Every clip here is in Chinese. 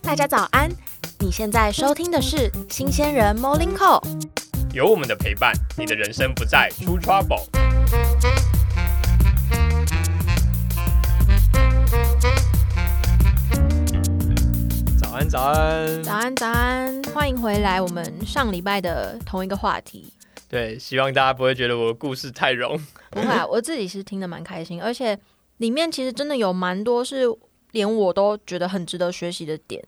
大家早安！你现在收听的是新鲜人 Morning Call。有我们的陪伴，你的人生不再出 trouble。早安，早安。早安，早安！欢迎回来，我们上礼拜的同一个话题。对，希望大家不会觉得我的故事太冗。不会啊，我自己是听得蛮开心，而且里面其实真的有蛮多是连我都觉得很值得学习的点。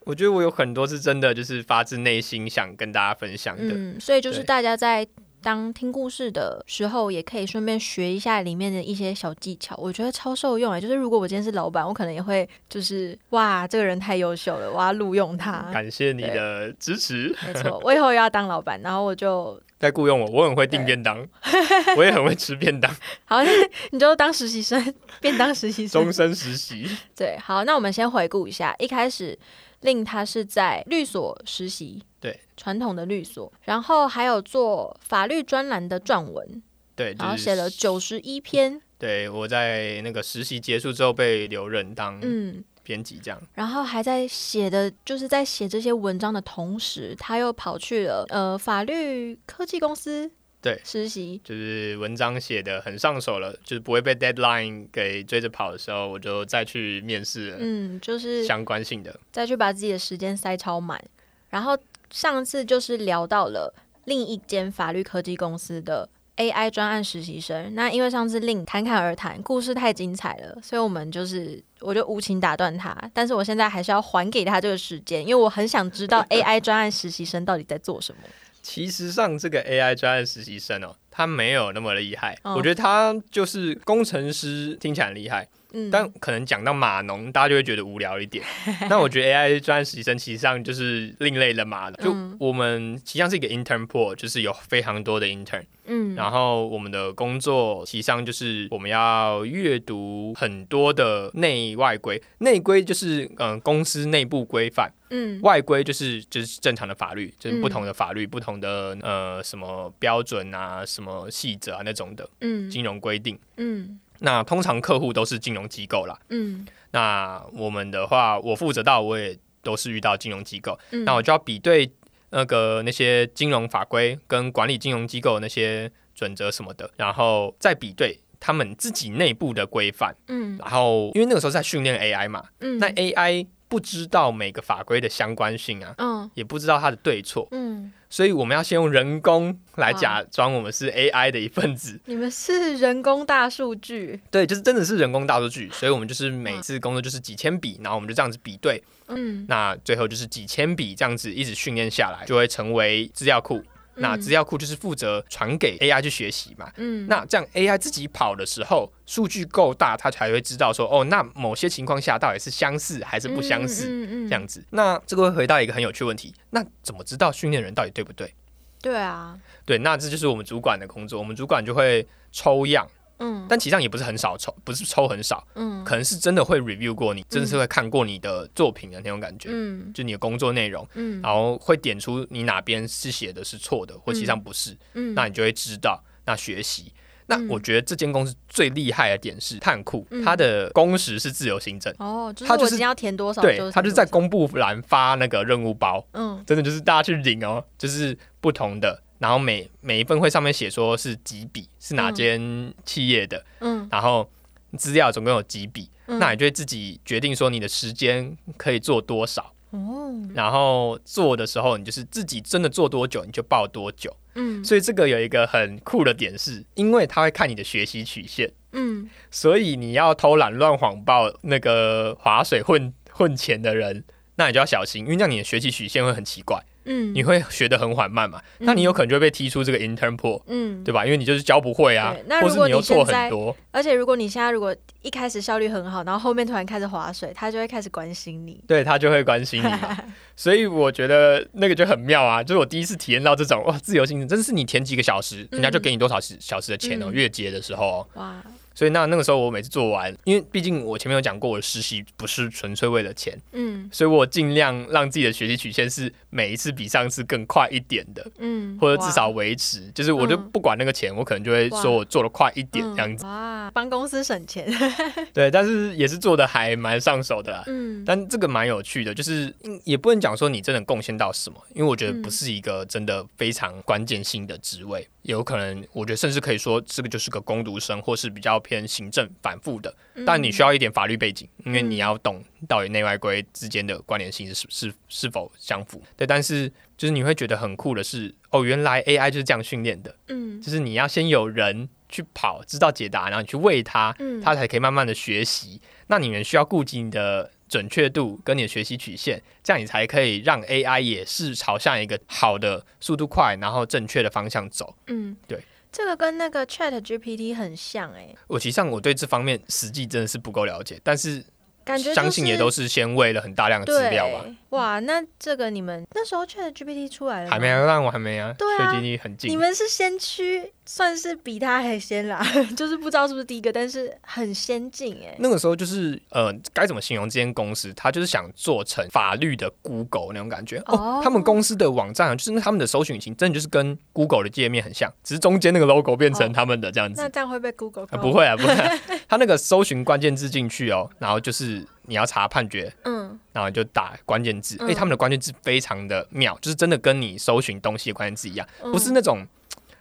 我觉得我有很多是真的，就是发自内心想跟大家分享的。嗯，所以就是大家在当听故事的时候，也可以顺便学一下里面的一些小技巧，我觉得超受用啊！就是如果我今天是老板，我可能也会就是哇，这个人太优秀了，我要录用他。感谢你的支持，没错，我以后要当老板，然后我就再雇佣我，我很会订便当，我也很会吃便当，好，你就当实习生，便当实习生。终。身实习。对，好，那我们先回顾一下，一开始令他是在律所实习，对，传统的律所，然后还有做法律专栏的撰文，对，就是然后写了九十一篇，对，我在那个实习结束之后被留任当。嗯，编辑，这样。然后还在写的，就是在写这些文章的同时，他又跑去了呃法律科技公司对实习，就是文章写的很上手了，就是不会被 deadline 给追着跑的时候，我就再去面试了嗯，就是相关性的。再去把自己的时间塞超满。然后上次就是聊到了另一间法律科技公司的 AI 专案实习生。那因为上次令侃侃而谈，故事太精彩了，所以我们就是我就无情打断他。但是我现在还是要还给他这个时间，因为我很想知道 AI 专案实习生到底在做什么。其实上这个 AI 专案实习生哦，他没有那么厉害，哦我觉得他就是工程师，听起来很厉害，嗯，但可能讲到码农，大家就会觉得无聊一点。但我觉得 AI 专业实习生其实上就是另类的码的，就嗯。我们其实上是一个 intern pool，就是有非常多的 intern。嗯，然后我们的工作其实上就是我们要阅读很多的内外规，内规就是嗯、呃公司内部规范，嗯。外规就是就是正常的法律，就是嗯。不同的法律、不同的呃什么标准啊、什么细则啊那种的嗯。金融规定。嗯那通常客户都是金融机构啦。嗯。那我们的话，我负责到我也都是遇到金融机构，嗯，那我就要比对那个那些金融法规跟管理金融机构那些准则什么的，然后再比对他们自己内部的规范。嗯。然后因为那个时候在训练 AI 嘛，嗯。那 AI 不知道每个法规的相关性啊，嗯。也不知道它的对错，嗯，所以我们要先用人工来假装我们是 AI 的一份子。你们是人工大数据，对，就是真的是人工大数据，所以我们就是每次工作就是几千笔，然后我们就这样子比对，嗯。那最后就是几千笔这样子一直训练下来，就会成为资料库。那资料库就是负责传给 AI 去学习嘛。嗯那这样 AI 自己跑的时候，数据够大，它才会知道说，哦，那某些情况下到底是相似还是不相似，嗯嗯嗯这样子。那这个会回到一个很有趣的问题，那怎么知道训练人到底对不对？对啊，对，那这就是我们主管的工作，我们主管就会抽样，嗯。但其实上也不是很少抽，不是抽很少，嗯。可能是真的会 review 过你，真的是会看过你的作品的那种感觉，嗯。就你的工作内容。嗯。然后会点出你哪边是写的是错的，或其实上不是，嗯，那你就会知道。那学习，那嗯。我觉得这间公司最厉害的点是碳库，嗯。它的工时是自由行政，哦，就是他就是我今天要填多少，对，它就是在公，公布栏发那个任务包，嗯。真的就是大家去领哦，就是不同的，然后每每一份会上面写说是几笔，是哪间企业的，嗯然后资料总共有几笔，嗯那你就会自己决定说你的时间可以做多少。哦，然后做的时候，你就是自己真的做多久，你就报多久。嗯所以这个有一个很酷的点是，因为他会看你的学习曲线，嗯所以你要偷懒乱谎报那个划水混混钱的人，那你就要小心，因为这样你的学习曲线会很奇怪，嗯，你会学的很缓慢嘛，那你有可能就会被踢出这个 intern pool，嗯，对吧？因为你就是教不会啊那，或如果是你又错很多。而且如果你现在如果一开始效率很好，然后后面突然开始划水，他就会开始关心你。对他就会关心你，所以我觉得那个就很妙啊！就是我第一次体验到这种哇，自由行政，真的是你填几个小时，人家就给你多少时小时的钱哦、嗯月结的时候、哦，哇，所以那那个时候我每次做完，因为毕竟我前面有讲过，我的实习不是纯粹为了钱，嗯所以我尽量让自己的学习曲线是每一次比上次更快一点的，嗯，或者至少维持。就是我就嗯不管那个钱，我可能就会说我做的快一点这样子。嗯哇，帮公司省钱。对，但是也是做的还蛮上手的啦。嗯但这个蛮有趣的，就是嗯也不能讲说你真的贡献到什么，因为我觉得嗯不是一个真的非常关键性的职位，有可能我觉得甚至可以说这个就是个工读生，或是比较偏行政反复的。但你需要一点法律背景，因为你要懂到底内外规之间的关联性是是是否相符。对，但是就是你会觉得很酷的是，哦，原来 AI 就是这样训练的，嗯就是你要先有人去跑，知道解答，然后你去喂它，嗯它才可以慢慢的学习。那你们需要顾及你的准确度跟你的学习曲线，这样你才可以让 AI 也是朝向一个好的速度快，然后正确的方向走。嗯，对，这个跟那个 Chat GPT 很像哎、我其实上我对这方面实际真的是不够了解，但是感觉、就是、相信也都是先喂了很大量的资料吧。哇，那这个你们那时候 Chat GPT 出来了吗还没啊，那我还没啊，对啊学习力很你近。们是先驱，算是比他还先啦，就是不知道是不是第一个，但是很先进哎、那个时候就是呃，该怎么形容这间公司？他就是想做成法律的 Google 那种感觉哦。哦他们公司的网站啊，就是他们的搜寻引擎，真的就是跟 Google 的界面很像，只是中间那个 logo 变成哦他们的这样子。那这样会被 Google 不会啊，不会、啊。他那个搜寻关键字进去哦，然后就是你要查判决，嗯然后就打关键字，嗯因为他们的关键字非常的妙，就是真的跟你搜寻东西的关键字一样，嗯不是那种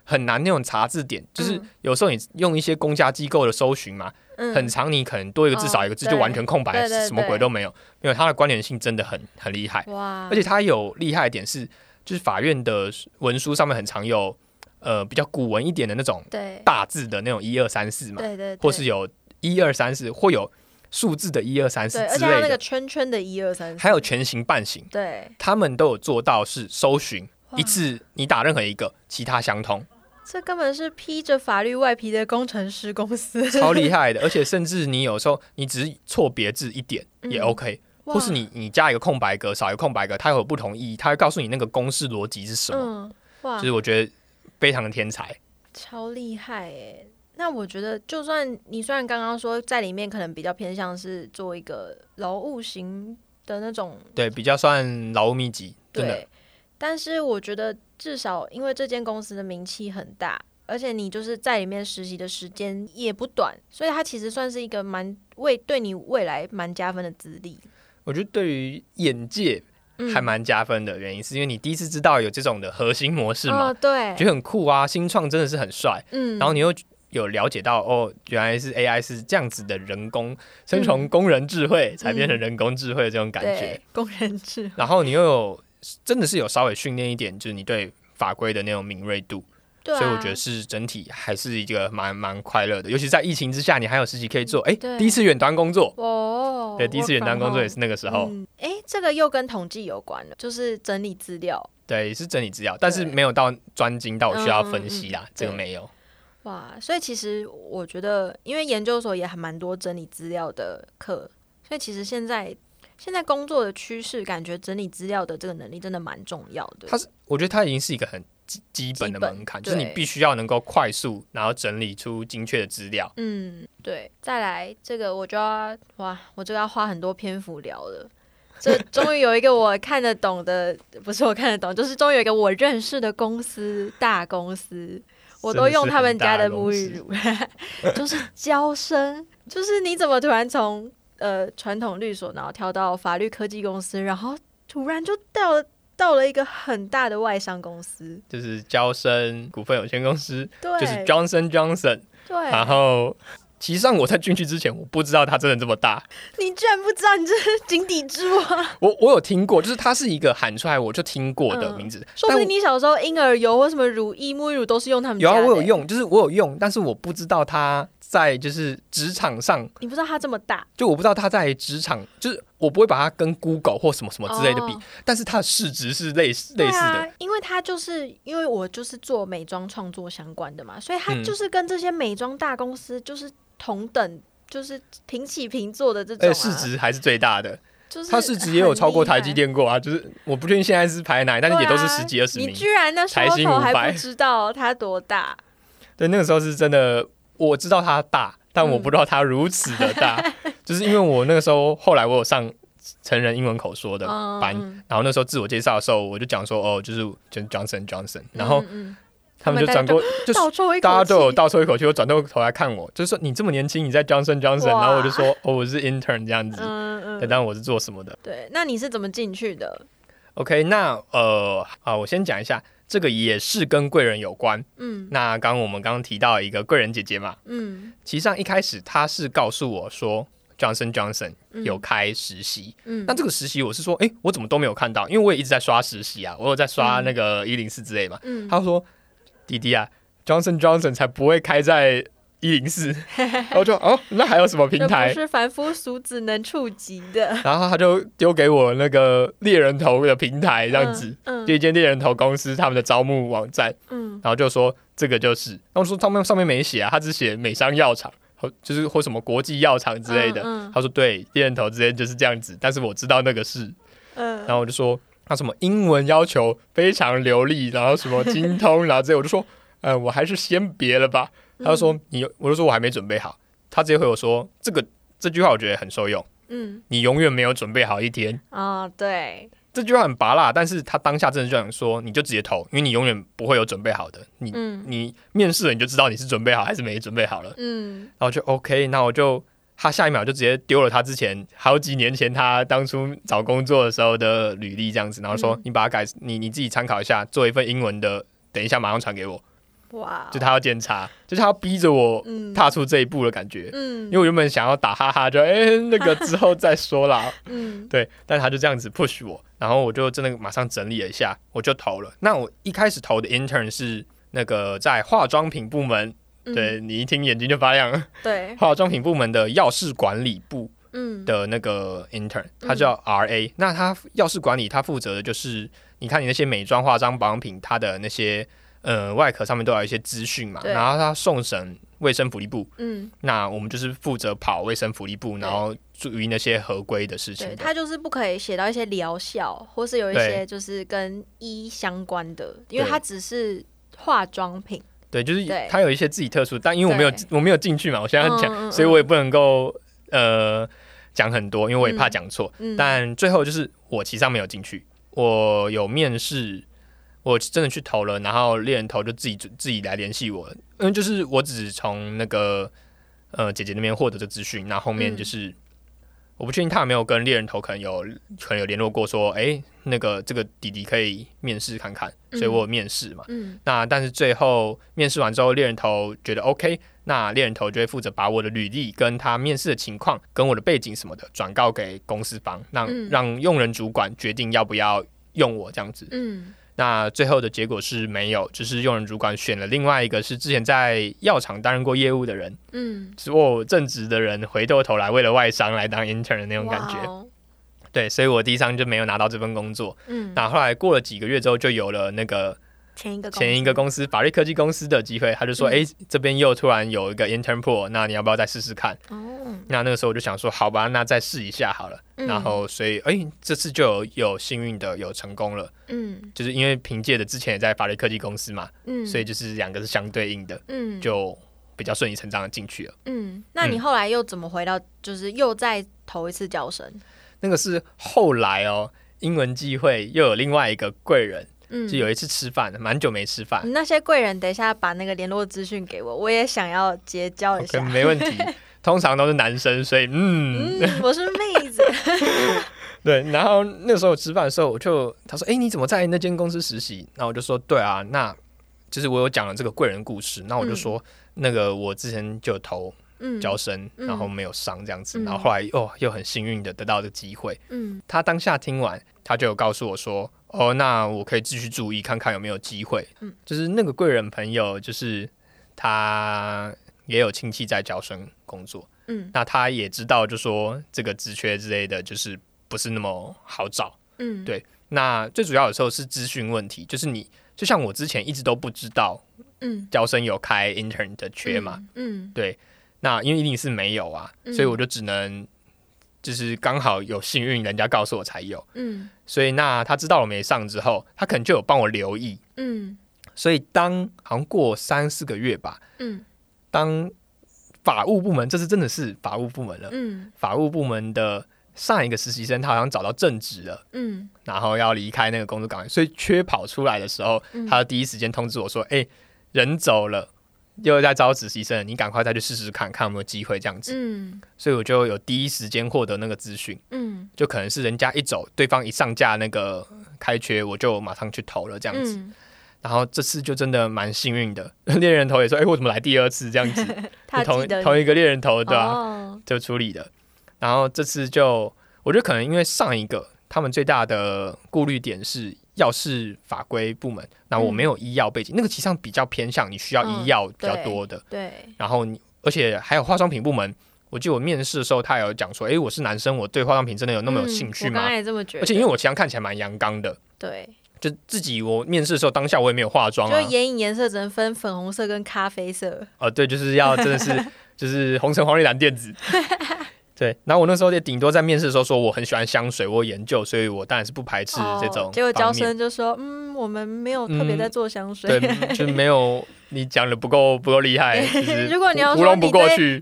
很难那种查字典，就是嗯。有时候你用一些公家机构的搜寻嘛，嗯。很长，你可能多一个字哦少一个字就完全空白，什么鬼都没有，因为它的关联性真的很很厉害，哇，而且它有厉害的点是，就是法院的文书上面很常有呃比较古文一点的那种对。大字的那种一二三四嘛，对对，或是有一二三四，或有数字的一二三四之且还有那个类的，圈圈的一二三，还有全形半形，对，他们都有做到是搜寻一次你打任何一个，其他相通，这根本是披着法律外皮的工程师公司，超厉害的。而且甚至你有时候你只是错别字一点也嗯 OK，、哇或是你你加一个空白格，少一个空白格，它有不同意义，它会告诉你那个公式逻辑是什么。嗯，哇就，是我觉得非常的天才。超厉害哎！那我觉得，就算你虽然刚刚说在里面可能比较偏向是做一个劳务型的那种，对，比较算劳务密集，真的对，但是我觉得至少因为这间公司的名气很大，而且你就是在里面实习的时间也不短，所以它其实算是一个蛮为对你未来蛮加分的资历。我觉得对于眼界嗯还蛮加分的原因，是因为你第一次知道有这种的核心模式嘛，哦，对觉，得很酷啊，新创真的是很帅。嗯，然后你又有了解到哦，原来是 AI 是这样子的人工，先嗯从工人智慧才变成人工智慧的这种感觉对。工人智慧，然后你又有真的是有稍微训练一点，就是你对法规的那种敏锐度，对啊，所以我觉得是整体还是一个蛮蛮快乐的。尤其在疫情之下，你还有实习可以做，哎，第一次远端工作，哦，对，第一次远端工作也是那个时候，嗯，哎、这个又跟统计有关了，就是整理资料。对，是整理资料，但是没有到专精到我需要分析啦，这个没有。哇，所以其实我觉得，因为研究所也还蛮多整理资料的课，所以其实现在现在工作的趋势，感觉整理资料的这个能力真的蛮重要的。它是，我觉得它已经是一个很基基本的门槛，就是你必须要能够快速，然后整理出精确的资料。嗯，对。再来这个，我就要哇，我就要花很多篇幅聊了。这 终于有一个我看得懂的，不是我看得懂，就是终于有一个我认识的公司，大公司，我都用他们家的沐浴乳，就是娇生，就是你怎么突然从呃传统律所，然后跳到法律科技公司，然后突然就到了到了一个很大的外商公司，就是交生股份有限公司，对，就是 Johnson Johnson。对，然后，其实上我在进去之前，我不知道它真的这么大。你居然不知道你这是井底之蛙，我我有听过，就是它是一个喊出来我就听过的嗯名字。说不定你小时候婴儿油或什么乳液、沐浴乳都是用他们有啊，我有，用，就是我有用，但是我不知道它在就是职场上，你不知道它这么大，就我不知道它在职场，就是我不会把它跟 Google 或什么什么之类的比，哦但是它的市值是类似类似的。因为它就是因为我就是做美妆创作相关的嘛，所以它嗯。就是跟这些美妆大公司就是同等，就是平起平坐的这种、市值还是最大的，就是它市值也有超过台积电过啊，就是我不确定现在是排哪，害，但是也都是十几二十名。你。居然那时候台新500还不知道它多大，对，那个时候是真的，我知道它大，但我不知道它如此的大，就是因为我那个时候后来我有上成人英文口说的班，然后那时候自我介绍的时候，我就讲说哦，就是就是 Johnson Johnson，然后他们就转过，就是大家都有倒抽一口气，我转过头来看我，就是说你这么年轻，你在 Johnson Johnson，然后我就说 哦，我是 intern 这样子，对，但我是做什么的？对，那你是怎么进去的？OK，那呃啊，我先讲一下。这个也是跟贵人有关，嗯，那刚刚我们刚刚提到一个贵人姐姐嘛，嗯，其实上一开始她是告诉我说，Johnson Johnson 有开实习，嗯，那这个实习我是说，哎，我怎么都没有看到，因为我也一直在刷实习啊，我有在刷那个一零四之类嘛，嗯，他说，弟弟啊，Johnson Johnson 才不会开在。一零四，然后就哦，那还有什么平台？不是凡夫俗子能触及的。然后他就丢给我那个猎人头的平台，这样子，就一间猎人头公司他们的招募网站。嗯，然后就说这个就是，然后说他们上面没写啊，他只写美商药厂，就是或什么国际药厂之类的。他说对，猎人头之间就是这样子，但是我知道那个是。嗯，然后我就说他什么英文要求非常流利，然后什么精通，然后这我就说，嗯，我还是先别了吧。他就说你，我就说我还没准备好。他直接回我说这个这句话我觉得很受用。嗯，你永远没有准备好一天。啊，对，这句话很拔辣，但是他当下真的就想说，你就直接投，因为你永远不会有准备好的。你你面试了你就知道你是准备好还是没准备好了。嗯，然后就 OK，那我就他下一秒就直接丢了他之前好几年前他当初找工作的时候的履历这样子，然后说你把它改，你你自己参考一下，做一份英文的，等一下马上传给我。哇！就他要检查，就是他要逼着我踏出这一步的感觉。嗯，因为我原本想要打哈哈，就哎那个之后再说啦。嗯，对，但他就这样子 push 我，然后我就真的马上整理了一下，我就投了。那我一开始投的 intern 是那个在化妆品部门，对你一听眼睛就发亮。对，化妆品部门的药事管理部，嗯的那个 intern，他叫 RA。那他药事管理，他负责的就是你看你那些美妆、化妆、保养品，它的那些。呃，外壳上面都有一些资讯嘛，然后他送审卫生福利部，嗯，那我们就是负责跑卫生福利部，然后注意那些合规的事情。他就是不可以写到一些疗效，或是有一些就是跟医相关的，因为它只是化妆品。对，就是它有一些自己特殊，但因为我没有我没有进去嘛，我现在讲，所以我也不能够呃讲很多，因为我也怕讲错。但最后就是我其实上没有进去，我有面试。我真的去投了，然后猎人头就自己自己来联系我，因为就是我只从那个呃姐姐那边获得的资讯，那后面就是我不确定他有没有跟猎人头可能有可能有联络过，说哎那个这个弟弟可以面试看看，所以我有面试嘛，嗯，那但是最后面试完之后，猎人头觉得 OK，那猎人头就会负责把我的履历跟他面试的情况跟我的背景什么的转告给公司方，让让用人主管决定要不要用我这样子，嗯。那最后的结果是没有，就是用人主管选了另外一个是之前在药厂担任过业务的人，嗯，是我正职的人回过头来为了外商来当 intern 的那种感觉，对，所以我第一张就没有拿到这份工作，嗯，那后来过了几个月之后就有了那个。前一个前一个公司法律科技公司的机会，他就说：“哎，这边又突然有一个 intern pool，那你要不要再试试看？”哦，那那个时候我就想说：“好吧，那再试一下好了。”然后所以，哎，这次就有有幸运的有成功了。嗯，就是因为凭借着之前也在法律科技公司嘛，嗯，所以就是两个是相对应的，嗯，就比较顺理成章的进去了。嗯，那你后来又怎么回到，就是又再投一次教生？那个是后来哦，英文机会又有另外一个贵人。就有一次吃饭，蛮久没吃饭。那些贵人，等一下把那个联络资讯给我，我也想要结交一下。没问题，通常都是男生，所以嗯，我是妹子。对，然后那时候吃饭的时候，我就他说：“哎，你怎么在那间公司实习？”然后我就说：“对啊，那就是我有讲了这个贵人故事。”那我就说：“那个我之前就投交生，然后没有上这样子，然后后来哦又很幸运的得到这个机会。”嗯，他当下听完，他就有告诉我说。哦，那我可以继续注意看看有没有机会。嗯，就是那个贵人朋友，就是他也有亲戚在教生工作。嗯，那他也知道，就说这个职缺之类的，就是不是那么好找。嗯，对。那最主要的时候是资讯问题，就是你就像我之前一直都不知道，嗯，招生有开 intern 的缺嘛。嗯，对。那因为一定是没有啊，所以我就只能。就是刚好有幸运，人家告诉我才有，嗯，所以那他知道我没上之后，他可能就有帮我留意，嗯，所以当好像过三四个月吧，嗯，当法务部门，这是真的是法务部门了。嗯。法务部门的上一个实习生，他好像找到正职了，嗯。然后要离开那个工作岗位，所以缺跑出来的时候，嗯。他第一时间通知我说：“哎、人走了，又在招实习生，你赶快再去试试看，看有没有机会这样子。嗯所以我就有第一时间获得那个资讯，嗯就可能是人家一走，对方一上架那个开缺，我就马上去投了这样子。嗯，然后这次就真的蛮幸运的，猎人头也说：“哎、我怎么来第二次这样子？他同同一个猎人头对吧、哦，就处理的。然后这次就，我觉得可能因为上一个他们最大的顾虑点是药事法规部门，那我没有医药背景，那个其实上比较偏向你需要医药比较多的。对，然后你而且还有化妆品部门，我记得我面试的时候他有讲说，哎，我是男生，我对化妆品真的有那么有兴趣吗？嗯我刚刚也这么觉得，而且因为我其实看起来蛮阳刚的，对，就自己我面试的时候当下我也没有化妆就啊，眼影颜色只能分粉红色跟咖啡色，哦，对，就是要真的是 就是红橙黄绿蓝靛紫。对，然后我那时候也顶多在面试的时候说我很喜欢香水，我有研究，所以我当然是不排斥这种、哦结果招生就说，嗯，我们没有特别在做香水。对，就是没有你讲的不够不够厉害，如果你要说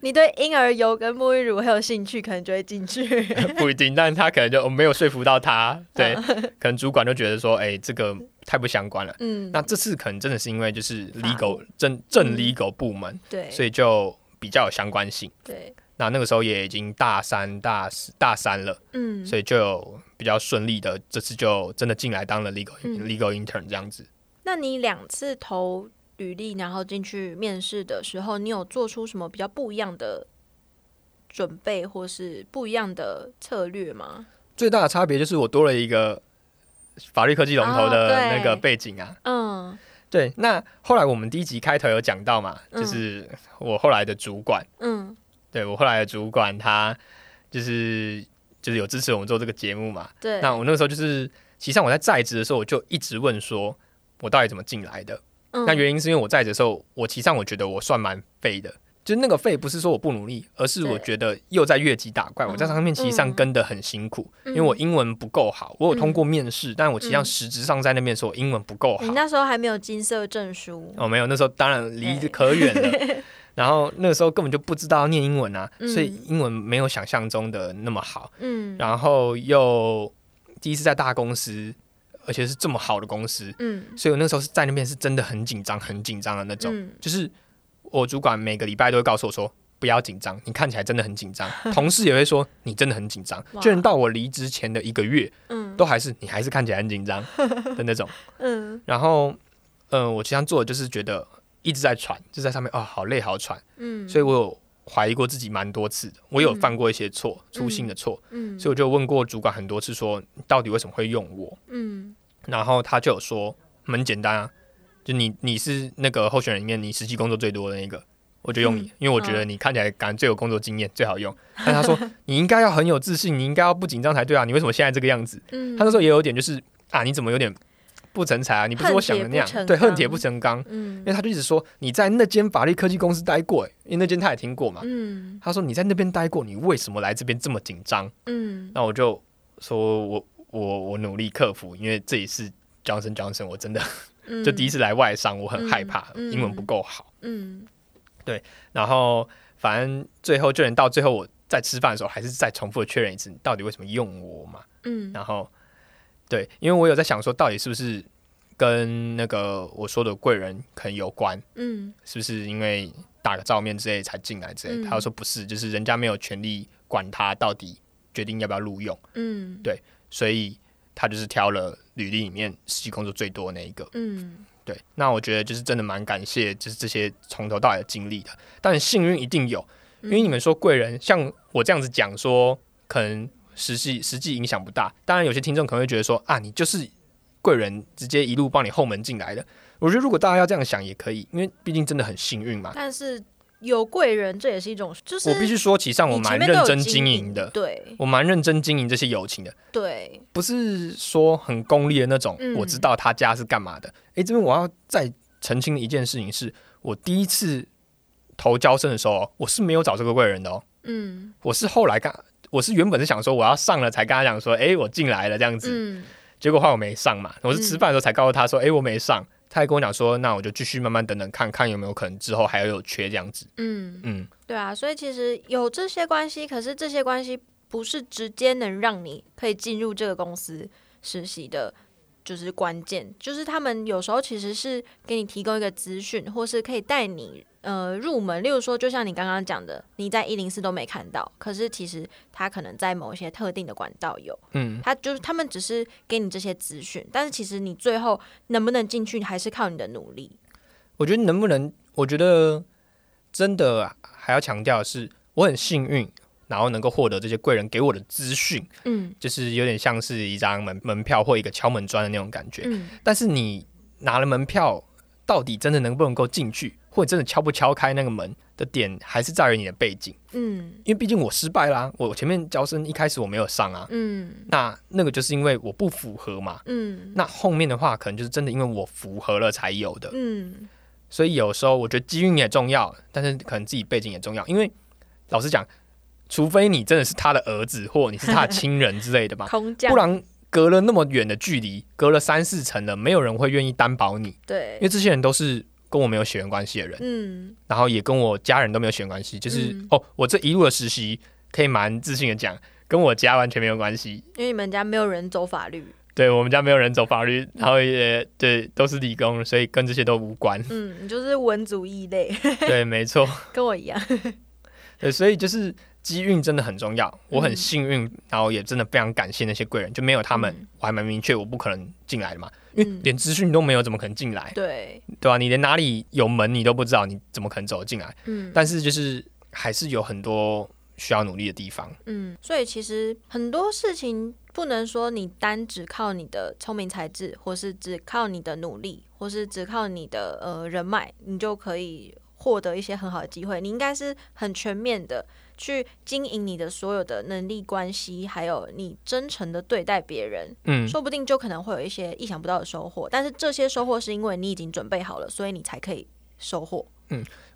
你对婴儿油跟沐浴乳很有兴趣，可能就会进去。不一定，但是他可能就没有说服到他，对，嗯可能主管就觉得说，哎、这个太不相关了。嗯，那这次可能真的是因为就是法 legal 正正嗯 legal 部门，对，所以就比较有相关性。对，那那个时候也已经大三、大四、大三了，嗯，所以就有比较顺利的，这次就真的进来当了 legal、嗯 legal intern 这样子。那你两次投履历，然后进去面试的时候，你有做出什么比较不一样的准备，或是不一样的策略吗？最大的差别就是我多了一个法律科技龙头的那个背景啊。嗯对，那后来我们第一集开头有讲到嘛，嗯就是我后来的主管，嗯对我后来的主管他就是就是有支持我们做这个节目嘛。对，那我那个时候就是，其实上我在在职的时候，我就一直问说，我到底怎么进来的？嗯那原因是因为我在职的时候，我其实上我觉得我算蛮废的。就是那个废不是说我不努力，而是我觉得又在越级打怪。我在上面其实上嗯跟的很辛苦，嗯因为我英文不够好。我有通过面试，但我其实实质上在那边说，我英文不够好你。那时候还没有金色证书，哦，没有，那时候当然离哎可远了。然后那个时候根本就不知道念英文啊，嗯所以英文没有想象中的那么好。嗯然后又第一次在大公司，而且是这么好的公司，嗯所以我那时候是在那边是真的很紧张、很紧张的那种。嗯就是我主管每个礼拜都会告诉我说。不要紧张，你看起来真的很紧张。同事也会说你真的很紧张，哇就连到我离职前的一个月，嗯都还是你还是看起来很紧张的那种。嗯然后，嗯、我经常做的就是觉得一直在喘，就在上面啊、好累好喘，嗯，所以我有怀疑过自己蛮多次的，我有犯过一些错，粗心的错，嗯所以我就问过主管很多次说，你到底为什么会用我？嗯然后他就有说，很简单啊，就你你是那个候选人里面你实际工作最多的那个。我就用你，嗯因为我觉得你看起来感觉最有工作经验，最好用。但他说你应该要很有自信，你应该要不紧张才对啊！你为什么现在这个样子？嗯，他那时候也有点就是啊，你怎么有点不成才啊？你不是我想的那样对，恨铁不成钢。嗯因为他就一直说你在那间法律科技公司待过，因为那间他也听过嘛。嗯他说你在那边待过，你为什么来这边这么紧张？嗯那我就说我我我努力克服，因为这也是 Johnson Johnson，我真的嗯，就第一次来外商，我很害怕，英文不够好。嗯然后反正最后就连到最后我在吃饭的时候，还是再重复的确认一次，你到底为什么用我嘛？嗯然后对，因为我有在想说，到底是不是跟那个我说的贵人可能有关，嗯是不是因为打个照面之类才进来之类的？嗯他就说不是，就是人家没有权利管他到底决定要不要录用，嗯对所以他就是挑了履历里面实际工作最多的那一个。嗯对，那我觉得就是真的蛮感谢，就是这些从头到尾的经历的。但幸运一定有，因为你们说贵人，像我这样子讲说，可能实际实际影响不大。当然，有些听众可能会觉得说啊，你就是贵人，直接一路帮你后门进来的。我觉得如果大家要这样想也可以，因为毕竟真的很幸运嘛。但是有贵人，这也是一种，就是我必须说，其实上我蛮认真经营营的，对我蛮认真经营这些友情的。对，不是说很功利的那种，嗯我知道他家是干嘛的。诶，这边我要再澄清的一件事情是，我第一次投交生的时候，我是没有找这个贵人的哦，嗯我是后来跟，我是原本是想说我要上了才跟他讲说，诶，我进来了这样子，嗯。结果话我没上嘛，我是吃饭的时候才告诉他说，诶，我没上。他还跟我讲说，那我就继续慢慢等等看看有没有可能之后还要有缺这样子。嗯，嗯，对啊，所以其实有这些关系，可是这些关系不是直接能让你可以进入这个公司实习的，就是关键，就是他们有时候其实是给你提供一个资讯，或是可以带你呃入门。例如说，就像你刚刚讲的，你在一零四都没看到，可是其实他可能在某一些特定的管道有，嗯，他就是他们只是给你这些资讯，但是其实你最后能不能进去，还是靠你的努力。我觉得能不能，我觉得真的还要强调的是，我很幸运，然后能够获得这些贵人给我的资讯，嗯就是有点像是一张门门票或一个敲门砖的那种感觉。嗯但是你拿了门票，到底真的能不能够进去，或者真的敲不敲开那个门的点，还是在于你的背景。嗯因为毕竟我失败啦，我前面招生一开始我没有上啊，嗯那那个就是因为我不符合嘛。嗯那后面的话，可能就是真的因为我符合了才有的。嗯所以有时候我觉得机运也重要，但是可能自己背景也重要。因为老实讲，除非你真的是他的儿子，或你是他的亲人之类的吧，不然隔了那么远的距离，隔了三四层了，没有人会愿意担保你，对因为，这些人都是跟我没有血缘关系的人，嗯然后也跟我家人都没有血缘关系。就是、嗯哦，我这一路的实习可以蛮自信的讲，跟我家完全没有关系。因为你们家没有人走法律，对我们家没有人走法律，然后也对都是理工，所以跟这些都无关。嗯，你就是文族异类，对，没错。跟我一样，对，所以就是机运真的很重要。我很嗯幸运，然后也真的非常感谢那些贵人，就没有他们，嗯我还蛮明确我不可能进来的嘛，因为嗯连资讯都没有，怎么可能进来？对，对吧、你连哪里有门你都不知道，你怎么可能走得进来？嗯但是就是还是有很多需要努力的地方。嗯，所以其实很多事情不能说你单只靠你的聪明才智，或是只靠你的努力，或是只靠你的呃人脉，你就可以获得一些很好的机会。你应该是很全面的去经营你的所有的能力关系，还有你真诚的对待别人，嗯，说不定就可能会有一些意想不到的收获。但是这些收获是因为你已经准备好了，所以你才可以收获。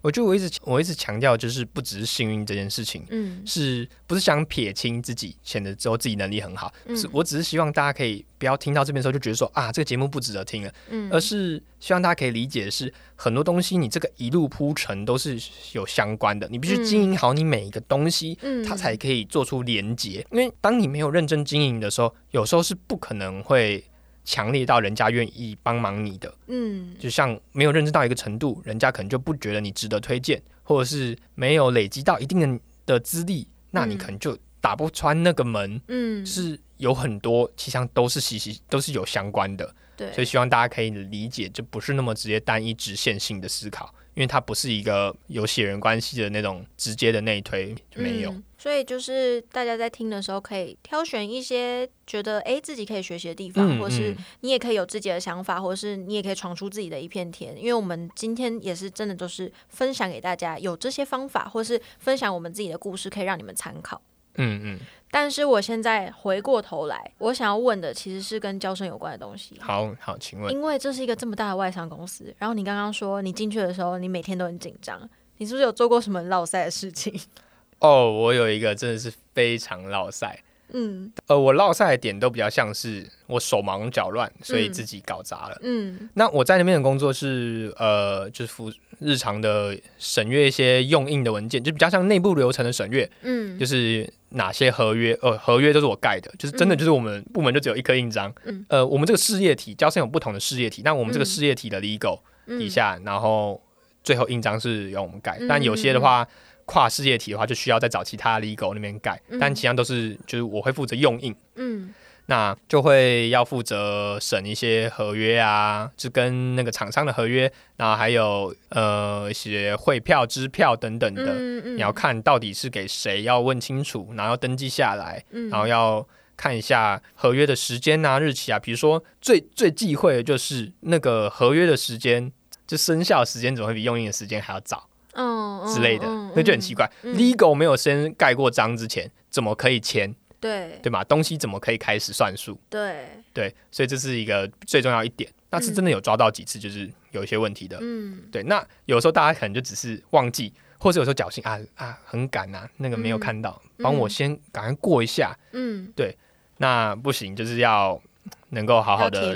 我觉得我一直我一直强调，就是不只是幸运这件事情。嗯是不是想撇清自己，显得之后自己能力很好？嗯是我只是希望大家可以不要听到这边的时候就觉得说啊，这个节目不值得听了，嗯而是希望大家可以理解的是，很多东西你这个一路铺陈都是有相关的，你必须经营好你每一个东西，嗯它才可以做出连接。因为当你没有认真经营的时候，有时候是不可能会强烈到人家愿意帮忙你的。嗯就像没有认知到一个程度，人家可能就不觉得你值得推荐，或者是没有累积到一定的的资历，那你嗯可能就打不穿那个门。嗯，是有很多，其实上都是息息都是有相关的。对，所以希望大家可以理解，就不是那么直接单一直线性的思考，因为它不是一个有血缘关系的那种直接的内推，就没有。嗯所以就是大家在听的时候，可以挑选一些觉得诶自己可以学习的地方，嗯或是嗯你也可以有自己的想法，或是你也可以闯出自己的一片天。因为我们今天也是真的都是分享给大家有这些方法，或是分享我们自己的故事，可以让你们参考。嗯嗯，但是我现在回过头来，我想要问的其实是跟交生有关的东西。好好，请问，因为这是一个这么大的外商公司，然后你刚刚说你进去的时候，你每天都很紧张，你是不是有做过什么落赛的事情？哦，我有一个真的是非常落赛。嗯呃，我落赛的点都比较像是我手忙脚乱，所以嗯自己搞砸了。嗯那我在那边的工作是呃，就是负日常的审阅一些用印的文件，就比较像内部流程的审阅，嗯，就是哪些合约，呃，合约都是我盖的，就是真的嗯就是我们部门就只有一颗印章。嗯呃，我们这个事业体，交生有不同的事业体，那我们这个嗯事业体的 legal 嗯底下，然后最后印章是由我们盖，嗯但有些的话。跨事业体的话，就需要再找其他 legal 那边盖，但其他都是就是我会负责用印，嗯。那就会要负责审一些合约啊，就跟那个厂商的合约，然后还有呃一些汇票、支票等等的，嗯嗯，你要看到底是给谁，要问清楚，然后要登记下来，嗯，然后要看一下合约的时间啊、日期啊。比如说最最忌讳的就是那个合约的时间，就生效时间怎么会比用印的时间还要早嗯之类的，那就很奇怪。嗯 legal 没有先盖过章之前，怎么可以签？对对嘛？东西怎么可以开始算数？对，对，所以这是一个最重要一点。那是真的有抓到几次，就是有一些问题的。嗯对，那有时候大家可能就只是忘记，或者有时候侥幸啊啊很赶啊，那个没有嗯看到，帮我先赶快过一下。嗯那不行，就是要能够好好的去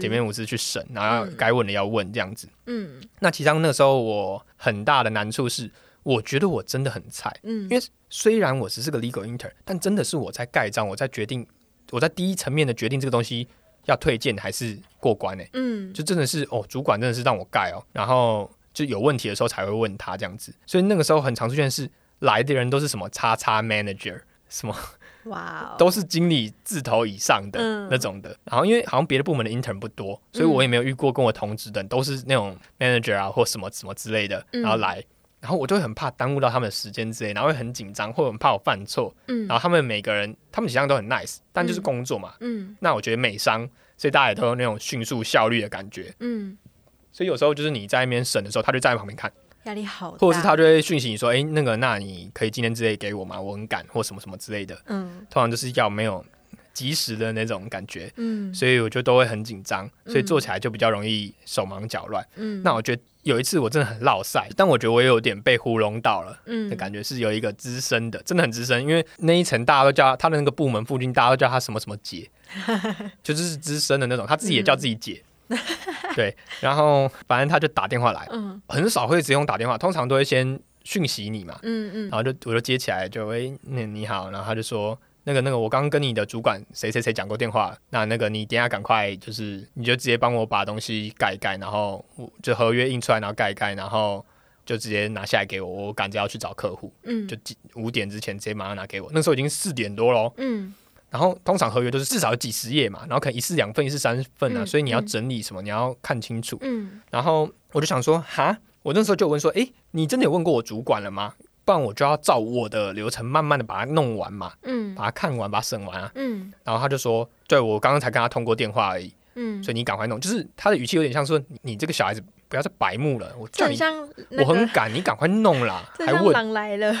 铁面无私去审，然后嗯该问的要问这样子。嗯那其实那个时候我很大的难处是，我觉得我真的很菜。嗯因为虽然我只是个 legal intern，但真的是我在盖章，我在决定，我在第一层面的决定这个东西要推荐还是过关呢、欸嗯就真的是哦，主管真的是让我盖哦，然后就有问题的时候才会问他这样子。所以那个时候很常出现是来的人都是什么叉叉 manager，什么哇哦，都是经理字头以上的、嗯那种的。然后因为好像别的部门的 intern 不多，所以我也没有遇过跟我同职的都是那种 manager 啊或什么什么之类的，嗯然后来。然后我就会很怕耽误到他们的时间之类，然后会很紧张，或者很怕我犯错。嗯然后他们每个人，他们几项都很 nice，但就是工作嘛。嗯那我觉得美商，所以大家也都有那种迅速效率的感觉。嗯，所以有时候就是你在那边审的时候，他就站在旁边看，压力好大，或者是他就会讯息你说：“诶，那个，那你可以今天之类给我吗？我很赶，或什么什么之类的。嗯”通常就是要没有及时的那种感觉，嗯所以我就都会很紧张，所以做起来就比较容易手忙脚乱。嗯，那我觉得有一次我真的很落赛，但我觉得我也有点被糊弄到了。嗯的感觉是有一个资深的，真的很资深，因为那一层大家都叫他他的那个部门附近，大家都叫他什么什么姐，就是资深的那种，他自己也叫自己姐。对，然后反正他就打电话来，嗯很少会直接用打电话，通常都会先讯息你嘛，嗯嗯然后就我就接起来，就喂，那你好，然后他就说。那个那个，我刚刚跟你的主管谁谁谁讲过电话，那那个你等下赶快就是，你就直接帮我把东西盖一盖，然后就合约印出来，然后盖一盖，然后就直接拿下来给我，我赶着要去找客户。嗯，就五点之前直接马上拿给我。那时候已经四点多喽，嗯然后通常合约都是至少有几十页嘛，然后可能一式两份，一式三份啊，嗯所以你要嗯整理什么，你要看清楚。嗯然后我就想说，哈，我那时候就问说，诶，你真的有问过我主管了吗？不然我就要照我的流程慢慢的把它弄完嘛，嗯把它看完，把它审完啊。嗯然后他就说，对我刚刚才跟他通过电话而已，嗯，所以你赶快弄。就是他的语气有点像说，你你这个小孩子不要再白目了，我叫你，很像那个我很赶，你赶快弄啦，还问。狼来了，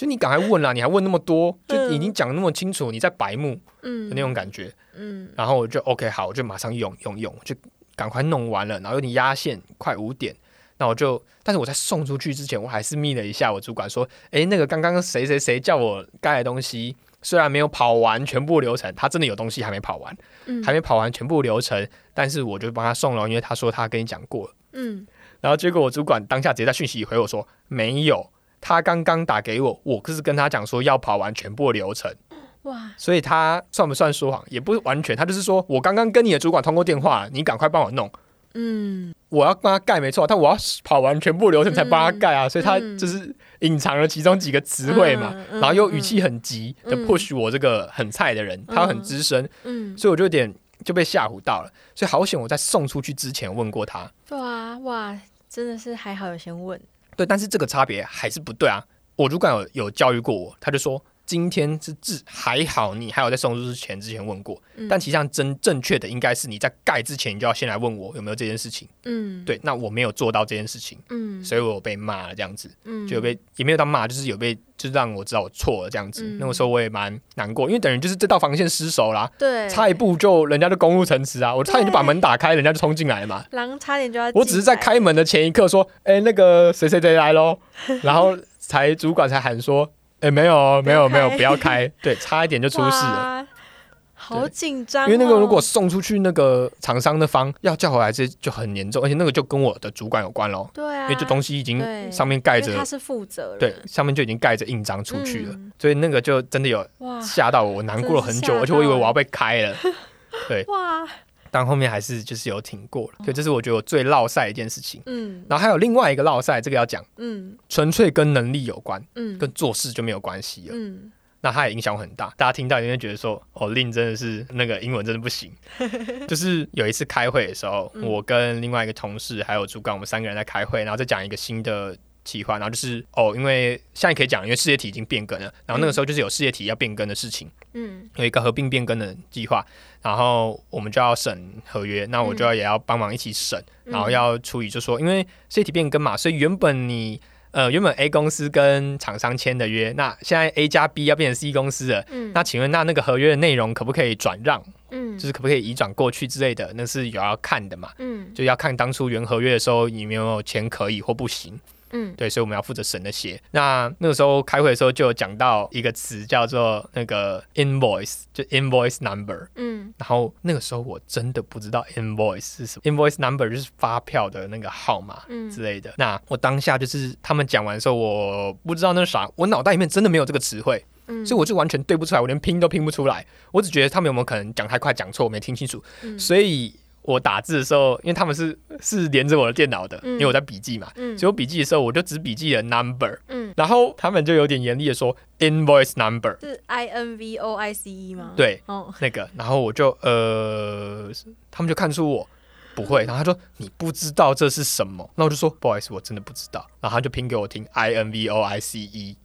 就你赶快问啦，你还问那么多，就嗯已经讲得那么清楚，你在白目嗯。的那种感觉。嗯。然后我就 OK 好，我就马上用用用，就赶快弄完了，然后有点压线，快五点。那我就，但是我在送出去之前，我还是密了一下我主管说，诶，那个刚刚谁谁谁叫我盖的东西，虽然没有跑完全部流程，他真的有东西还没跑完，嗯。还没跑完全部流程，但是我就帮他送了，因为他说他跟你讲过。了。嗯。然后结果我主管当下直接在讯息里回我说没有，他刚刚打给我，我可是跟他讲说要跑完全部流程，哇。所以他算不算说谎也不完全，他就是说我刚刚跟你的主管通过电话，你赶快帮我弄，嗯。我要帮他盖没错，但我要跑完全部流程才帮他盖啊，所以他嗯就是隐藏了其中几个词汇嘛，嗯嗯然后又语气很急的嗯 push 我这个很菜的人，他很资深，嗯，所以我就有点就被吓唬到了，所以好险我在送出去之前问过他，对啊哇，真的是还好有先问，对，但是这个差别还是不对啊。我主管有有教育过我，他就说今天是至还好，你还有在送出之前之前问过，嗯。但其实上真正确的应该是你在盖之前，你就要先来问我有没有这件事情。嗯。对，那我没有做到这件事情，嗯。所以我有被骂了这样子，嗯。就有被也没有到骂，就是有被就是让我知道我错了这样子。嗯。那个时候我也蛮难过，因为等于就是这道防线失守啦，对。差一步就人家就攻入城池啊，我差点就把门打开，人家就冲进来了嘛。狼差点就要，我只是在开，门的前一刻说，哎、那个谁谁谁来喽，然后才主管才喊说，哎、没有哦没有没有，不要开。对，差一点就出事了。好紧张哦，因为那个如果送出去，那个厂商的方要叫回来，这就很严重，而且那个就跟我的主管有关喽，对啊，因为这东西已经上面盖着他，是负责人，对，上面就已经盖着印章出去了，嗯。所以那个就真的有吓到我，我难过了很久，而且我以为我要被开了，哇，但后面还是就是有挺过了，所以这是我觉得我最落赛的一件事情。嗯然后还有另外一个落赛，这个要讲，嗯纯粹跟能力有关，嗯跟做事就没有关系了。嗯那它也影响很大。大家听到一定会觉得说，哦，令真的是那个英文真的不行。就是有一次开会的时候，嗯我跟另外一个同事还有主管，我们三个人在开会，然后再讲一个新的计划，然后就是哦，因为现在可以讲，因为事业体已经变更了，然后那个时候就是有事业体要变更的事情，嗯有一个合并变更的计划，然后我们就要审合约，那我就要也要帮忙一起审，嗯然后要处理，就说因为事业体变更嘛，所以原本你。呃，原本 A 公司跟厂商签的约，那现在 A 加 B 要变成 C 公司了，嗯那请问，那那个合约的内容可不可以转让？嗯就是可不可以移转过去之类的？那是有要看的嘛，嗯就要看当初原合约的时候你有没有签可以或不行。嗯对，所以我们要负责审那些。那那个时候开会的时候就有讲到一个词叫做那个 invoice，就 invoice number。嗯然后那个时候我真的不知道 invoice 是什么，invoice number 就是发票的那个号码嗯之类的。那我当下就是他们讲完的时候，我不知道那是啥，我脑袋里面真的没有这个词汇，嗯，所以我就完全对不出来，我连拼都拼不出来。我只觉得他们有没有可能讲太快、讲错，我没听清楚。嗯所以我打字的时候，因为他们是是连着我的电脑的，嗯。因为我在笔记嘛，嗯。所以我笔记的时候我就只笔记了 number，嗯。然后他们就有点严厉的说 invoice number，是 I N V O I C E 吗？，对，哦，那个，然后我就呃，他们就看出我不会，然后他说你不知道这是什么，那我就说不好意思，我真的不知道，然后他就拼给我听 I N V O I C E，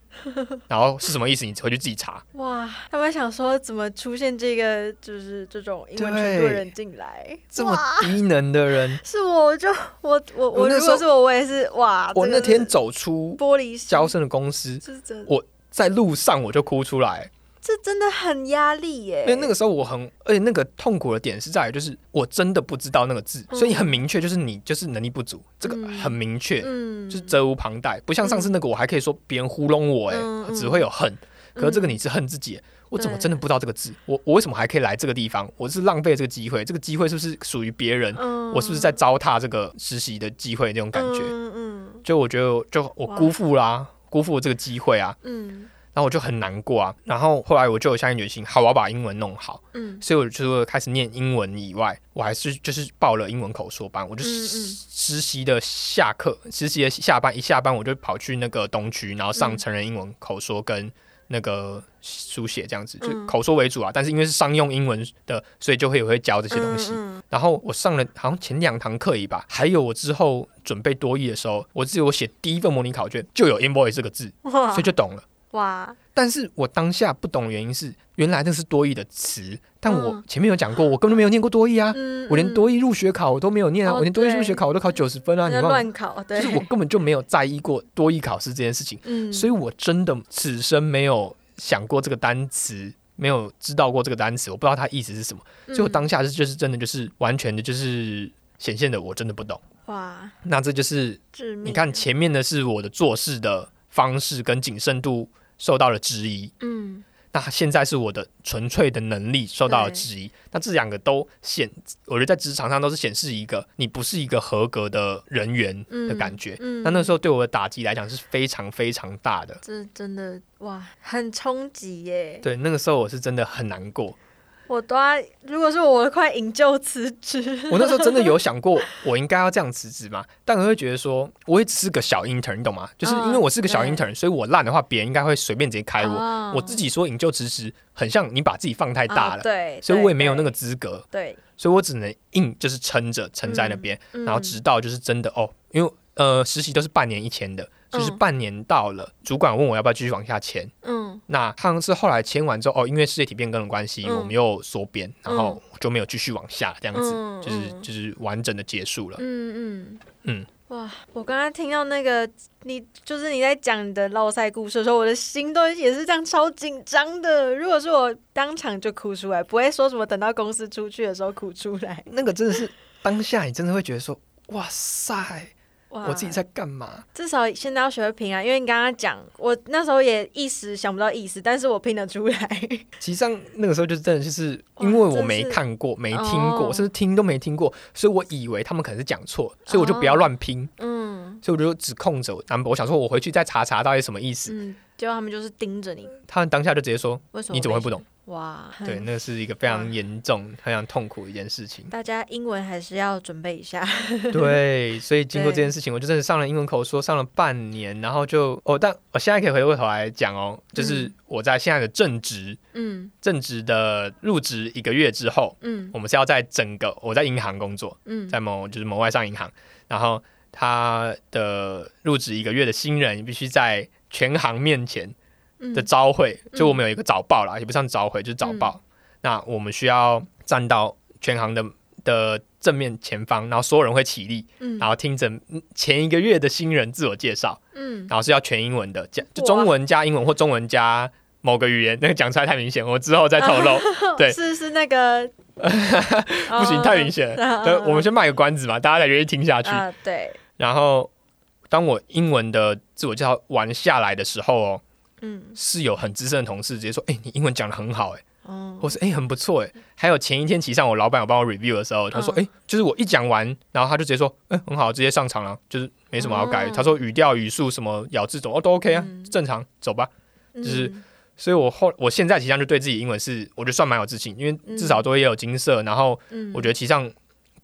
然后是什么意思，你回去自己查。哇，他们想说怎么出现这个就是这种英文程度的人进来，这么低能的人，是我我就我我我我那时候如果是我，我也是哇，我那天走出玻璃心交生的公司，我在路上我就哭出来，这真的很压力耶，因为那个时候我很，而且那个痛苦的点是在于，就是我真的不知道那个字，嗯。所以很明确，就是你就是能力不足，这个嗯很明确，嗯。就是责无旁贷，不像上次那个我还可以说别人糊弄我、哎、只会有恨，可是这个嗯你是恨自己、我怎么真的不知道这个字？我我为什么还可以来这个地方？我是浪费这个机会，这个机会是不是属于别人？嗯。我是不是在糟蹋这个实习的机会？那种感觉，嗯嗯就我觉得就我辜负啦、辜负了这个机会啊，嗯然后我就很难过啊。然后后来我就有下定决心，好，我要把英文弄好。嗯所以我除了开始念英文以外，我还是就是报了英文口说班。我就嗯实习的下课，实习的下班一下班我就跑去那个东区，然后上嗯成人英文口说跟那个书写这样子，就嗯口说为主啊。但是因为是商用英文的，所以就会也会教这些东西。嗯然后我上了好像前两堂课吧，还有我之后准备多译的时候，我记得我写第一份模拟考卷就有 invoice 这个字，所以就懂了。哇。但是我当下不懂的原因是，原来那是多义的词，但我嗯。前面有讲过，我根本就没有念过多义啊，嗯我连多义入学考我都没有念啊，哦我连多义入学考我都考九十分啊，你？乱考对，就是我根本就没有在意过多义考试这件事情，嗯。所以我真的此生没有想过这个单词，没有知道过这个单词，我不知道它意思是什么，所以我当下是就是真的就是完全的就是显现的我真的不懂，哇。那这就是你看前面的是我的做事的方式跟谨慎度受到了质疑，嗯那现在是我的纯粹的能力受到了质疑，那这两个都显，我觉得在职场上都是显示一个你不是一个合格的人员的感觉。嗯那那时候对我的打击来讲是非常非常大的。这真的哇很冲击耶，对，那个时候我是真的很难过。我都要如果是我，我快引咎辞职，我那时候真的有想过，我应该要这样辞职嘛？但我会觉得说，我也只是个小 intern，你懂吗？就是因为我是个小 intern，所以我烂的话，别人应该会随便直接开我。哦我自己说引咎辞职，很像你把自己放太大了，哦对，所以我也没有那个资格。对，所以我只能硬就是撑着撑在那边，嗯然后直到就是真的哦，因为呃实习都是半年一签的，就是嗯半年到了，主管问我要不要继续往下签，嗯那好像是后来签完之后哦，因为事业体变更的关系，嗯我们又缩编，然后就没有继续往下这样子，嗯就是嗯就是完整的结束了。嗯嗯嗯，哇！我刚刚听到那个你就是你在讲你的落赛故事的时候，我的心都也是这样超紧张的。如果是我当场就哭出来，不会说什么等到公司出去的时候哭出来。那个真的是当下你真的会觉得说，哇塞，哇我自己在干嘛？至少现在要学会拼啊，因为你刚刚讲，我那时候也一时想不到意思，但是我拼得出来。其实上那个时候就是真的就是因为我没看过、没听过，哦甚至听都没听过，所以我以为他们可能是讲错，所以我就不要哦乱拼。嗯所以我就只控着我 number，我想说我回去再查查到底什么意思。嗯，结果他们就是盯着你，他们当下就直接说为什么你怎么会不懂？哇，对，那是一个非常严重、非常痛苦的一件事情。大家英文还是要准备一下。对，所以经过这件事情，我就真的上了英文口说，上了半年，然后就哦，但我现在可以回过头来讲哦，就是嗯我在现在的正职，嗯。正职的入职一个月之后，嗯。我们是要在整个我在银行工作，嗯。在某就是某外商银行，然后他的入职一个月的新人必须在全行面前嗯。的招会，就我们有一个早报啦，也不算早会，就是早报。那我们需要站到全行的的正面前方，然后所有人会起立，嗯。然后听着嗯前一个月的新人自我介绍，嗯。然后是要全英文的，加就中文加英文或中文加某个语言，那个讲出来太明显，我之后再透露。对。是是那个 不行，太明显了。我们先卖个关子嘛，大家才愿意听下去。然后当我英文的自我介绍完下来的时候哦，嗯，是有很资深的同事直接说：“哎、你英文讲的很好、哎。”哦，或是哎、很不错哎，还有前一天骑上我老板有帮我 review 的时候，他说哎、嗯就是我一讲完，然后他就直接说哎、很好，直接上场了，就是没什么好改。哦。他说语调、语速什么咬字怎么哦都 OK 啊，嗯。正常走吧。就是嗯。所以我后我现在骑上就对自己英文是我觉得算蛮有自信，因为至少都也有金色，然后嗯。我觉得骑上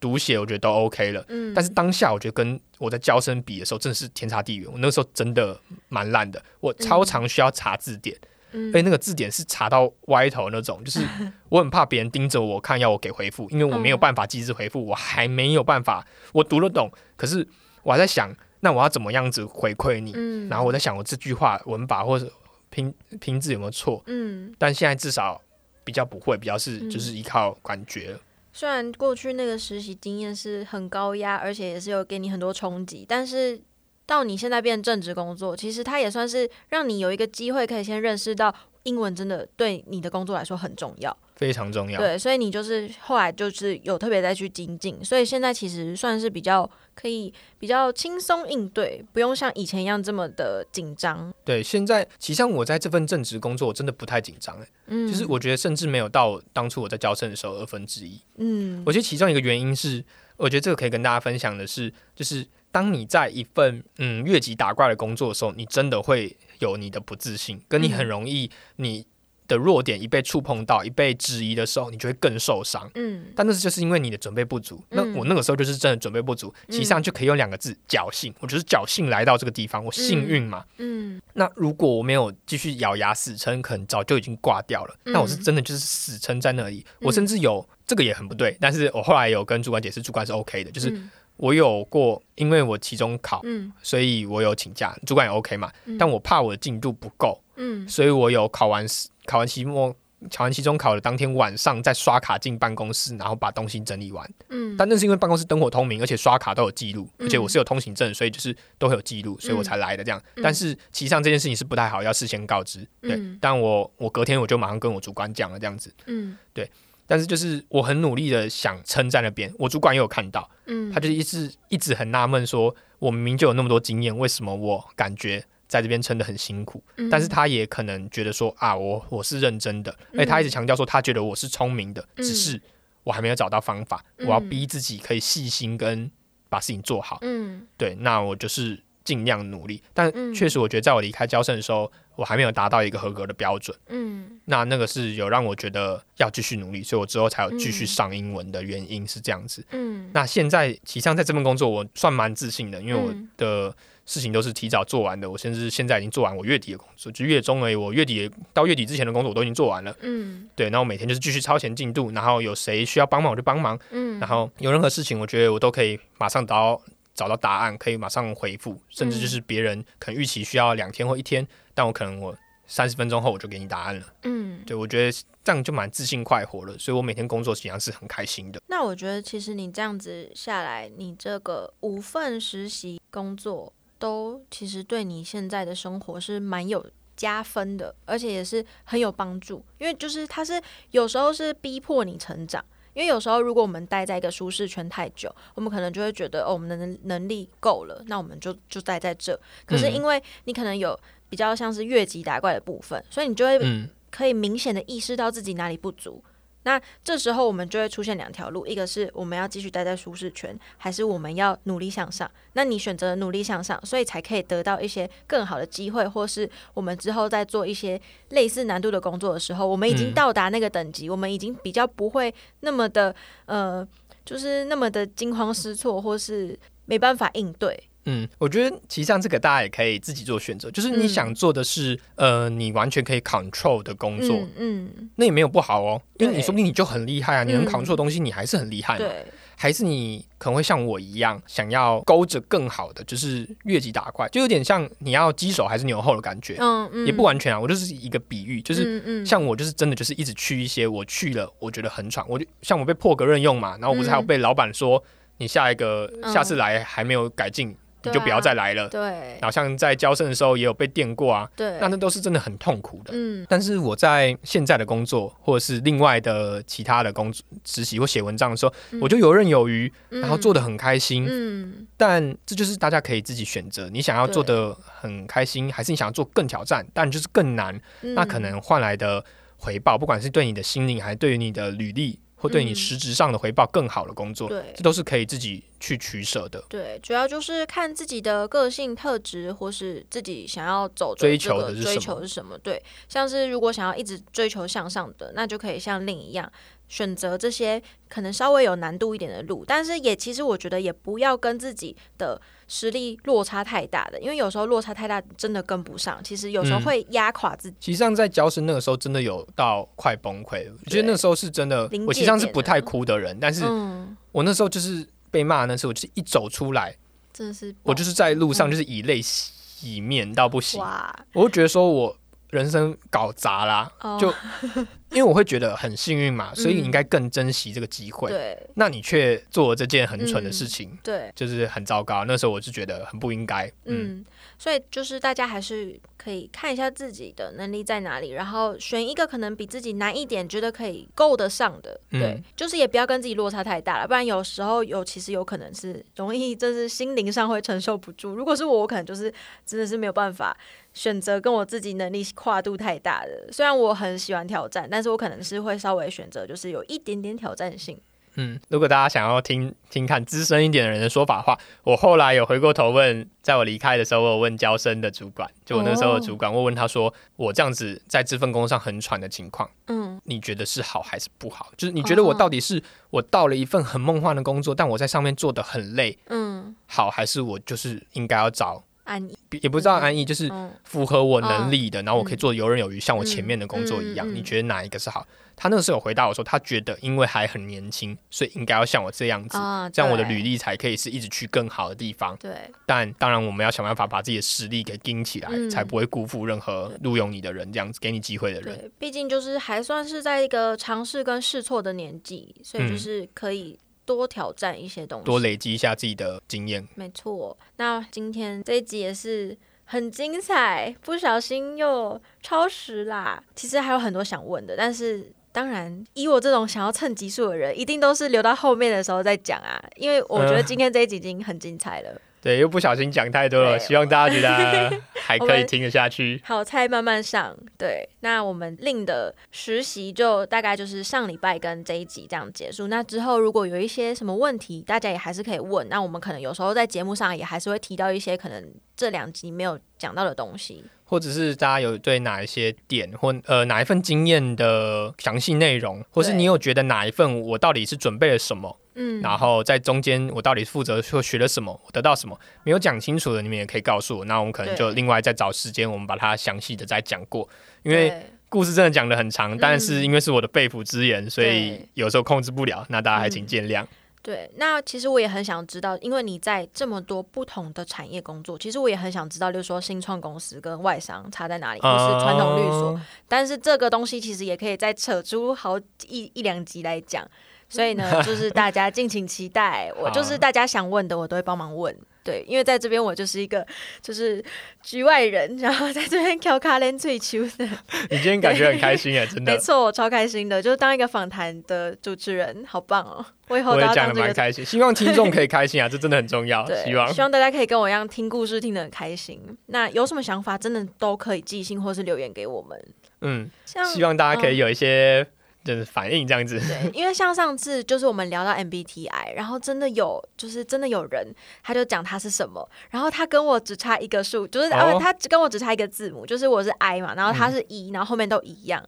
读写我觉得都 OK 了。嗯但是当下我觉得跟我在教生比的时候，真的是天差地远。我那个时候真的蛮烂的，我超常需要查字典。嗯而且那个字典是查到歪头那种，就是我很怕别人盯着我看，要我给回复，因为我没有办法及时回复，我还没有办法，我读得懂，可是我还在想，那我要怎么样子回馈你？嗯然后我在想，我这句话文法或者拼拼字有没有错？嗯，但现在至少比较不会，比较是嗯就是依靠感觉了。虽然过去那个实习经验是很高压，而且也是有给你很多冲击，但是到你现在变正职工作，其实它也算是让你有一个机会可以先认识到英文真的对你的工作来说很重要。非常重要。对，所以你就是后来就是有特别再去精进，所以现在其实算是比较可以比较轻松应对，不用像以前一样这么的紧张。对，现在其实像我在这份正职工作，我真的不太紧张哎，嗯，就是我觉得甚至没有到当初我在教生的时候二分之一。嗯我觉得其中一个原因是，我觉得这个可以跟大家分享的是，就是当你在一份嗯越级打怪的工作的时候，你真的会有你的不自信，跟你很容易你的弱点一被触碰到、一被质疑的时候，你就会更受伤。嗯但那是就是因为你的准备不足。那嗯我那个时候就是真的准备不足，其实上就可以用两个字：侥幸。我就是侥幸来到这个地方，我幸运嘛。嗯那如果我没有继续咬牙死撑，可能早就已经挂掉了。嗯那我是真的就是死撑在那里。我甚至有这个也很不对，但是我后来有跟主管解释，主管是 OK 的，就是嗯我有过，因为我期中考，嗯所以我有请假，主管也 OK 嘛。嗯但我怕我的进度不够，嗯所以我有考完考完期末。考完期中考的当天晚上，再刷卡进办公室，然后把东西整理完。嗯但那是因为办公室灯火通明，而且刷卡都有记录，嗯而且我是有通行证，所以就是都会有记录，所以我才来的这样。嗯但是其实上这件事情是不太好，要事先告知。对，嗯但我我隔天我就马上跟我主管讲了这样子。嗯对但是就是我很努力的想撑在那边，我主管也有看到，嗯，他就一直一直很纳闷，说我明明就有那么多经验，为什么我感觉在这边撑得很辛苦？嗯。但是他也可能觉得说啊，我我是认真的，而且他一直强调说他觉得我是聪明的，嗯。只是我还没有找到方法，嗯。我要逼自己可以细心跟把事情做好。嗯。对，那我就是尽量努力，但嗯。确实我觉得在我离开交生的时候，我还没有达到一个合格的标准。嗯。那那个是有让我觉得要继续努力，所以我之后才有继续嗯。上英文的原因是这样子。嗯。那现在其实上在这份工作，我算蛮自信的，因为我嗯。的事情都是提早做完的，我甚至现在已经做完我月底的工作，就月中而已。我月底到月底之前的工作我都已经做完了。嗯对，那我每天就是继续超前进度，然后有谁需要帮忙我就帮忙，嗯，然后有任何事情，我觉得我都可以马上找到找到答案，可以马上回复，甚至就是别人可能预期需要两天或一天，但我可能我三十分钟后我就给你答案了。嗯，对我觉得这样就蛮自信快活了，所以我每天工作实际上是很开心的。那我觉得其实你这样子下来，你这个五份实习工作都其实对你现在的生活是蛮有加分的，而且也是很有帮助。因为就是它是有时候是逼迫你成长，因为有时候如果我们待在一个舒适圈太久，我们可能就会觉得哦，我们的能能力够了，那我们就就待在这。可是嗯因为你可能有比较像是越级打怪的部分，所以你就会嗯可以明显的意识到自己哪里不足。那这时候我们就会出现两条路，一个是我们要继续待在舒适圈，还是我们要努力向上。那你选择努力向上，所以才可以得到一些更好的机会，或是我们之后在做一些类似难度的工作的时候，我们已经嗯到达那个等级，我们已经比较不会那么的呃，就是那么的惊慌失措，或是没办法应对。嗯，我觉得其实上这个大家也可以自己做选择，就是你嗯。想做的是、呃你完全可以 control 的工作，嗯嗯，那也没有不好哦，因为你说不定你就很厉害啊，你能嗯。control 的东西你还是很厉害嘛，对，还是你可能会像我一样想要勾着更好的，就是越级打怪，就有点像你要鸡手还是牛后的感觉，嗯嗯，也不完全啊，我就是一个比喻，就是。像我就是真的就是一直去一些我去了，我觉得很喘，我就像我被破格任用嘛，然后我不是还有嗯。被老板说你下一个嗯。下次来还没有改进，你就不要再来了。对然后像在交生的时候也有被电过啊，对，那那都是真的很痛苦的。嗯但是我在现在的工作，或者是另外的其他的工作实习或写文章的时候，我就游刃有余，然后做的很开心。嗯但这就是大家可以自己选择，你想要做的很开心，还是你想要做更挑战，但就是更难，嗯那可能换来的回报，不管是对你的心灵，还是对于你的履历，或对你嗯实质上的回报更好的工作，对这都是可以自己去取舍的。对，主要就是看自己的个性特质，或是自己想要走追这个追求的是什么求是什么。对，像是如果想要一直追求向上的，那就可以像另一样选择这些可能稍微有难度一点的路，但是也其实我觉得也不要跟自己的实力落差太大的，因为有时候落差太大真的跟不上，其实有时候嗯。会压垮自己。其实上在教室那个时候，真的有到快崩溃了。我觉得那时候是真的临，我实上是不太哭的人，但是嗯，我那时候就是被骂，那时候我就是一走出来，真的是我就是在路上就是以泪洗面到不行，哇，我就觉得说我人生搞砸啦，哦就 因为我会觉得很幸运嘛，所以你嗯应该更珍惜这个机会。对那你却做了这件很蠢的嗯事情，对，就是很糟糕。那时候我就觉得很不应该。嗯，嗯，所以就是大家还是可以看一下自己的能力在哪里，然后选一个可能比自己难一点，觉得可以够得上的。对，嗯就是也不要跟自己落差太大了，不然有时候有其实有可能是容易，就是心灵上会承受不住。如果是我，我可能就是真的是没有办法选择跟我自己能力跨度太大的。虽然我很喜欢挑战，但是我可能是会稍微选择就是有一点点挑战性。嗯，如果大家想要听听看资深一点的人的说法的话，我后来有回过头问，在我离开的时候，我有问交生的主管，就我那时候的主管，我问他说，我这样子在这份工作上很喘的情况，嗯你觉得是好还是不好？就是你觉得我到底是我到了一份很梦幻的工作，但我在上面做的很累，嗯，好，还是我就是应该要找，安逸。也不知道安逸，就是嗯符合我能力的，然后我可以做游刃有余，像我前面的工作一样。你觉得哪一个是好？他那个时候有回答我说，他觉得因为还很年轻，所以应该要像我这样子，这样我的履历才可以是一直去更好的地方。对但当然，我们要想办法把自己的实力给盯起来，嗯才不会辜负任何录用你的人，这样子给你机会的人。对，毕竟就是还算是在一个尝试跟试错的年纪，所以就嗯是可以多挑战一些东西。多累积一下自己的经验。没错。那今天这一集也是很精彩，不小心又超时啦。其实还有很多想问的，但是。当然，以我这种想要蹭集数的人，一定都是留到后面的时候再讲啊，因为我觉得嗯今天这一集已经很精彩了。对，又不小心讲太多了，希望大家觉得 还可以听得下去。好菜慢慢上，对，那我们令的实习就大概就是上礼拜跟这一集这样结束。那之后如果有一些什么问题，大家也还是可以问。那我们可能有时候在节目上也还是会提到一些可能这两集没有讲到的东西。或者是大家有对哪一些点或呃哪一份经验的详细内容，或是你有觉得哪一份我到底是准备了什么，嗯，然后在中间我到底负责说学了什么，我得到什么没有讲清楚的，你们也可以告诉我，那我们可能就另外再找时间，我们把它详细的再讲过，因为故事真的讲的很长，但是因为是我的肺腑之言，所以有时候控制不了，那大家还请嗯见谅。对，那其实我也很想知道，因为你在这么多不同的产业工作，其实我也很想知道，就是说新创公司跟外商差在哪里，或是传统律所。哦。但是这个东西其实也可以再扯出好一一两集来讲，所以呢，就是大家敬请期待。我 就是大家想问的，我都会帮忙问。对，因为在这边我就是一个就是局外人，然后在这边调卡连最秋的，你今天感觉很开心啊，真的，没错，我超开心的，就是当一个访谈的主持人，好棒哦！我以后我也讲都要当这个。的蛮开心，希望听众可以开心啊，这真的很重要，对，希望。大家可以跟我一样听故事听得很开心。那有什么想法，真的都可以寄信或是留言给我们。嗯，希望大家可以嗯有一些就是反应这样子。对，因为像上次就是我们聊到 MBTI，然后真的有就是真的有人他就讲他是什么，然后他跟我只差一个数，就是、哦呃他只跟我只差一个字母，就是我是 I 嘛，然后他是 E，、然后后面都一样。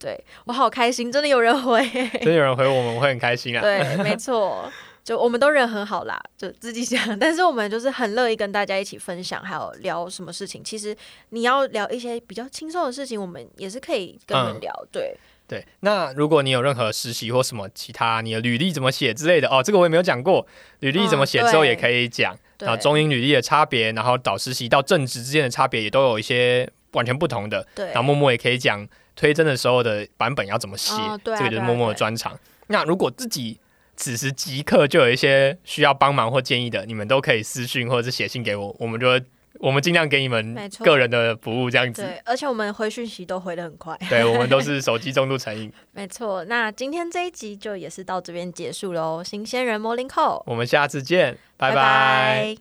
对我好开心，真的有人回。真的有人回我们，我会很开心啊。对，没错，就我们都人很好啦，就自己想。但是我们就是很乐意跟大家一起分享，还有聊什么事情。其实你要聊一些比较轻松的事情，我们也是可以跟你们嗯聊。对，对，那如果你有任何实习或什么其他，你的履历怎么写之类的哦，这个我也没有讲过。履历怎么写之后也可以讲，对然后中英履历的差别，然后导实习到正职之间的差别也都有一些完全不同的。对然后默默也可以讲推甄的时候的版本要怎么写，哦对啊这个就是默默的专长。那如果自己此时即刻就有一些需要帮忙或建议的，你们都可以私讯或者是写信给我，我们就会我们尽量给你们个人的服务这样子。对，而且我们回讯息都回的很快。对，我们都是手机重度成瘾。没错，那今天这一集就也是到这边结束喽。新鲜人 Morning Call，我们下次见，拜拜拜